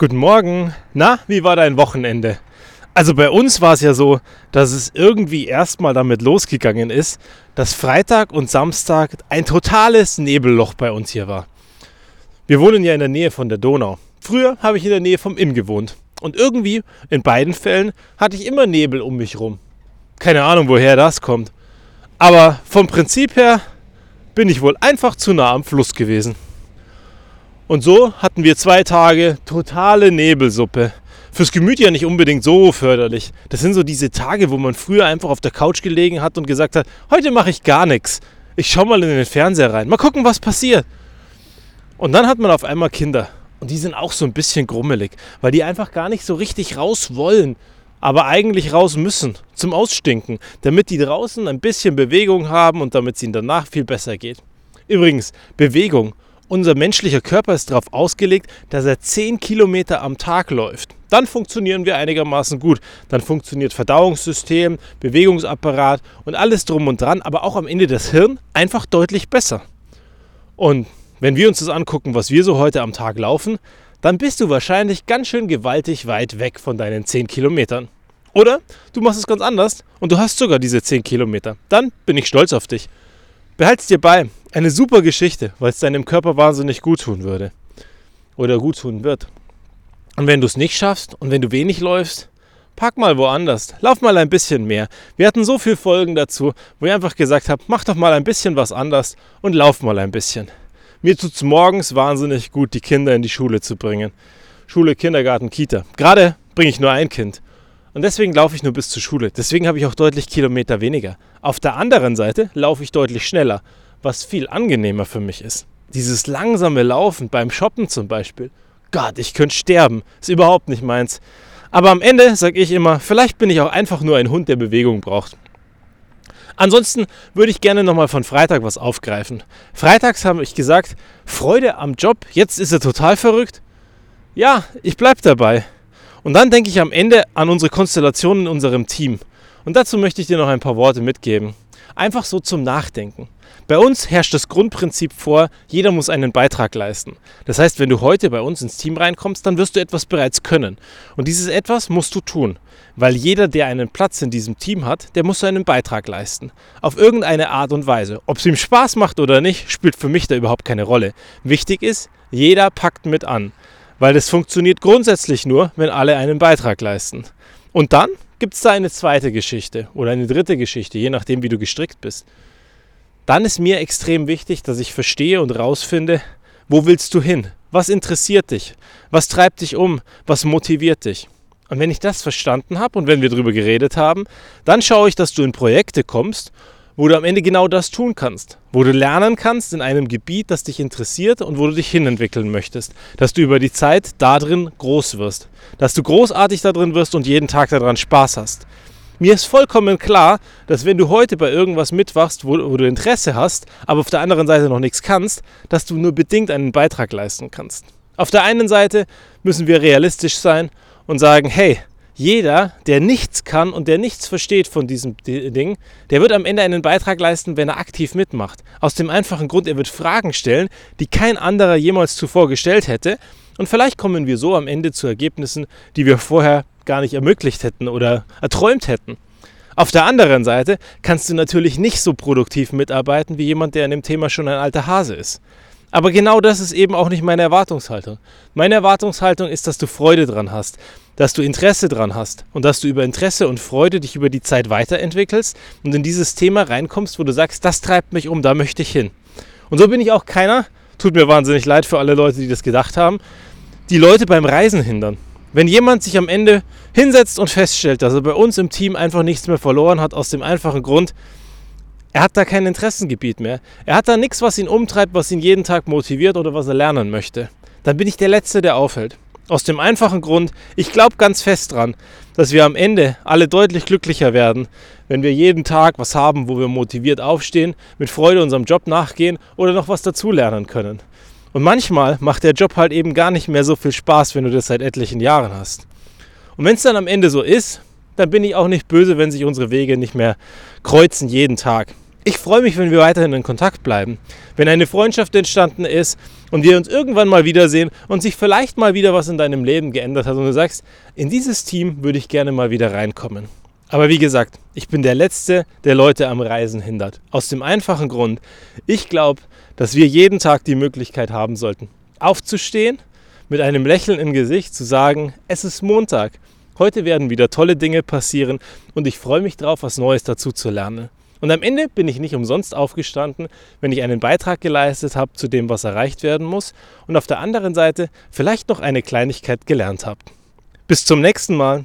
Guten Morgen. Na, wie war dein Wochenende? Also bei uns war es ja so, dass es irgendwie erstmal damit losgegangen ist, dass Freitag und Samstag ein totales Nebelloch bei uns hier war. Wir wohnen ja in der Nähe von der Donau. Früher habe ich in der Nähe vom Inn gewohnt. Und irgendwie, in beiden Fällen, hatte ich immer Nebel um mich rum. Keine Ahnung, woher das kommt. Aber vom Prinzip her bin ich wohl einfach zu nah am Fluss gewesen. Und so hatten wir zwei Tage totale Nebelsuppe. Fürs Gemüt ja nicht unbedingt so förderlich. Das sind so diese Tage, wo man früher einfach auf der Couch gelegen hat und gesagt hat, heute mache ich gar nichts. Ich schaue mal in den Fernseher rein. Mal gucken, was passiert. Und dann hat man auf einmal Kinder. Und die sind auch so ein bisschen grummelig, weil die einfach gar nicht so richtig raus wollen, aber eigentlich raus müssen zum Ausstinken, damit die draußen ein bisschen Bewegung haben und damit es ihnen danach viel besser geht. Übrigens, Bewegung unser menschlicher Körper ist darauf ausgelegt, dass er 10 Kilometer am Tag läuft. Dann funktionieren wir einigermaßen gut. Dann funktioniert Verdauungssystem, Bewegungsapparat und alles drum und dran, aber auch am Ende das Hirn einfach deutlich besser. Und wenn wir uns das angucken, was wir so heute am Tag laufen, dann bist du wahrscheinlich ganz schön gewaltig weit weg von deinen 10 Kilometern. Oder du machst es ganz anders und du hast sogar diese 10 Kilometer. Dann bin ich stolz auf dich. Behalt's dir bei. Eine super Geschichte, weil es deinem Körper wahnsinnig gut tun würde. Oder gut tun wird. Und wenn du es nicht schaffst und wenn du wenig läufst, pack mal woanders. Lauf mal ein bisschen mehr. Wir hatten so viele Folgen dazu, wo ich einfach gesagt habe, mach doch mal ein bisschen was anders und lauf mal ein bisschen. Mir tut es morgens wahnsinnig gut, die Kinder in die Schule zu bringen. Schule, Kindergarten, Kita. Gerade bringe ich nur ein Kind. Und deswegen laufe ich nur bis zur Schule. Deswegen habe ich auch deutlich Kilometer weniger. Auf der anderen Seite laufe ich deutlich schneller, was viel angenehmer für mich ist. Dieses langsame Laufen beim Shoppen zum Beispiel. Gott, ich könnte sterben. Ist überhaupt nicht meins. Aber am Ende sage ich immer, vielleicht bin ich auch einfach nur ein Hund, der Bewegung braucht. Ansonsten würde ich gerne nochmal von Freitag was aufgreifen. Freitags habe ich gesagt, Freude am Job, jetzt ist er total verrückt. Ja, ich bleibe dabei. Und dann denke ich am Ende an unsere Konstellation in unserem Team. Und dazu möchte ich dir noch ein paar Worte mitgeben. Einfach so zum Nachdenken. Bei uns herrscht das Grundprinzip vor, jeder muss einen Beitrag leisten. Das heißt, wenn du heute bei uns ins Team reinkommst, dann wirst du etwas bereits können. Und dieses etwas musst du tun. Weil jeder, der einen Platz in diesem Team hat, der muss einen Beitrag leisten. Auf irgendeine Art und Weise. Ob es ihm Spaß macht oder nicht, spielt für mich da überhaupt keine Rolle. Wichtig ist, jeder packt mit an. Weil das funktioniert grundsätzlich nur, wenn alle einen Beitrag leisten. Und dann gibt es da eine zweite Geschichte oder eine dritte Geschichte, je nachdem, wie du gestrickt bist. Dann ist mir extrem wichtig, dass ich verstehe und rausfinde, wo willst du hin? Was interessiert dich? Was treibt dich um? Was motiviert dich? Und wenn ich das verstanden habe und wenn wir darüber geredet haben, dann schaue ich, dass du in Projekte kommst wo du am Ende genau das tun kannst, wo du lernen kannst in einem Gebiet, das dich interessiert und wo du dich hinentwickeln möchtest, dass du über die Zeit darin groß wirst, dass du großartig darin wirst und jeden Tag daran Spaß hast. Mir ist vollkommen klar, dass wenn du heute bei irgendwas mitwachst, wo, wo, du Interesse hast, aber auf der anderen Seite noch nichts kannst, dass du nur bedingt einen Beitrag leisten kannst. Auf der einen Seite müssen wir realistisch sein und sagen, hey, jeder, der nichts kann und der nichts versteht von diesem Ding, der wird am Ende einen Beitrag leisten, wenn er aktiv mitmacht. Aus dem einfachen Grund, er wird Fragen stellen, die kein anderer jemals zuvor gestellt hätte. Und vielleicht kommen wir so am Ende zu Ergebnissen, die wir vorher gar nicht ermöglicht hätten oder erträumt hätten. Auf der anderen Seite kannst du natürlich nicht so produktiv mitarbeiten wie jemand, der an dem Thema schon ein alter Hase ist. Aber genau das ist eben auch nicht meine Erwartungshaltung. Meine Erwartungshaltung ist, dass du Freude dran hast, dass du Interesse dran hast und dass du über Interesse und Freude dich über die Zeit weiterentwickelst und in dieses Thema reinkommst, wo du sagst, das treibt mich um, da möchte ich hin. Und so bin ich auch keiner, tut mir wahnsinnig leid für alle Leute, die das gedacht haben, die Leute beim Reisen hindern. Wenn jemand sich am Ende hinsetzt und feststellt, dass er bei uns im Team einfach nichts mehr verloren hat, aus dem einfachen Grund, er hat da kein Interessengebiet mehr. Er hat da nichts, was ihn umtreibt, was ihn jeden Tag motiviert oder was er lernen möchte. Dann bin ich der Letzte, der aufhält. Aus dem einfachen Grund, ich glaube ganz fest dran, dass wir am Ende alle deutlich glücklicher werden, wenn wir jeden Tag was haben, wo wir motiviert aufstehen, mit Freude unserem Job nachgehen oder noch was dazulernen können. Und manchmal macht der Job halt eben gar nicht mehr so viel Spaß, wenn du das seit etlichen Jahren hast. Und wenn es dann am Ende so ist, dann bin ich auch nicht böse, wenn sich unsere Wege nicht mehr kreuzen jeden Tag. Ich freue mich, wenn wir weiterhin in Kontakt bleiben, wenn eine Freundschaft entstanden ist und wir uns irgendwann mal wiedersehen und sich vielleicht mal wieder was in deinem Leben geändert hat und du sagst, in dieses Team würde ich gerne mal wieder reinkommen. Aber wie gesagt, ich bin der Letzte, der Leute am Reisen hindert. Aus dem einfachen Grund, ich glaube, dass wir jeden Tag die Möglichkeit haben sollten, aufzustehen, mit einem Lächeln im Gesicht zu sagen, es ist Montag. Heute werden wieder tolle Dinge passieren und ich freue mich drauf, was Neues dazu zu lernen. Und am Ende bin ich nicht umsonst aufgestanden, wenn ich einen Beitrag geleistet habe zu dem, was erreicht werden muss und auf der anderen Seite vielleicht noch eine Kleinigkeit gelernt habe. Bis zum nächsten Mal.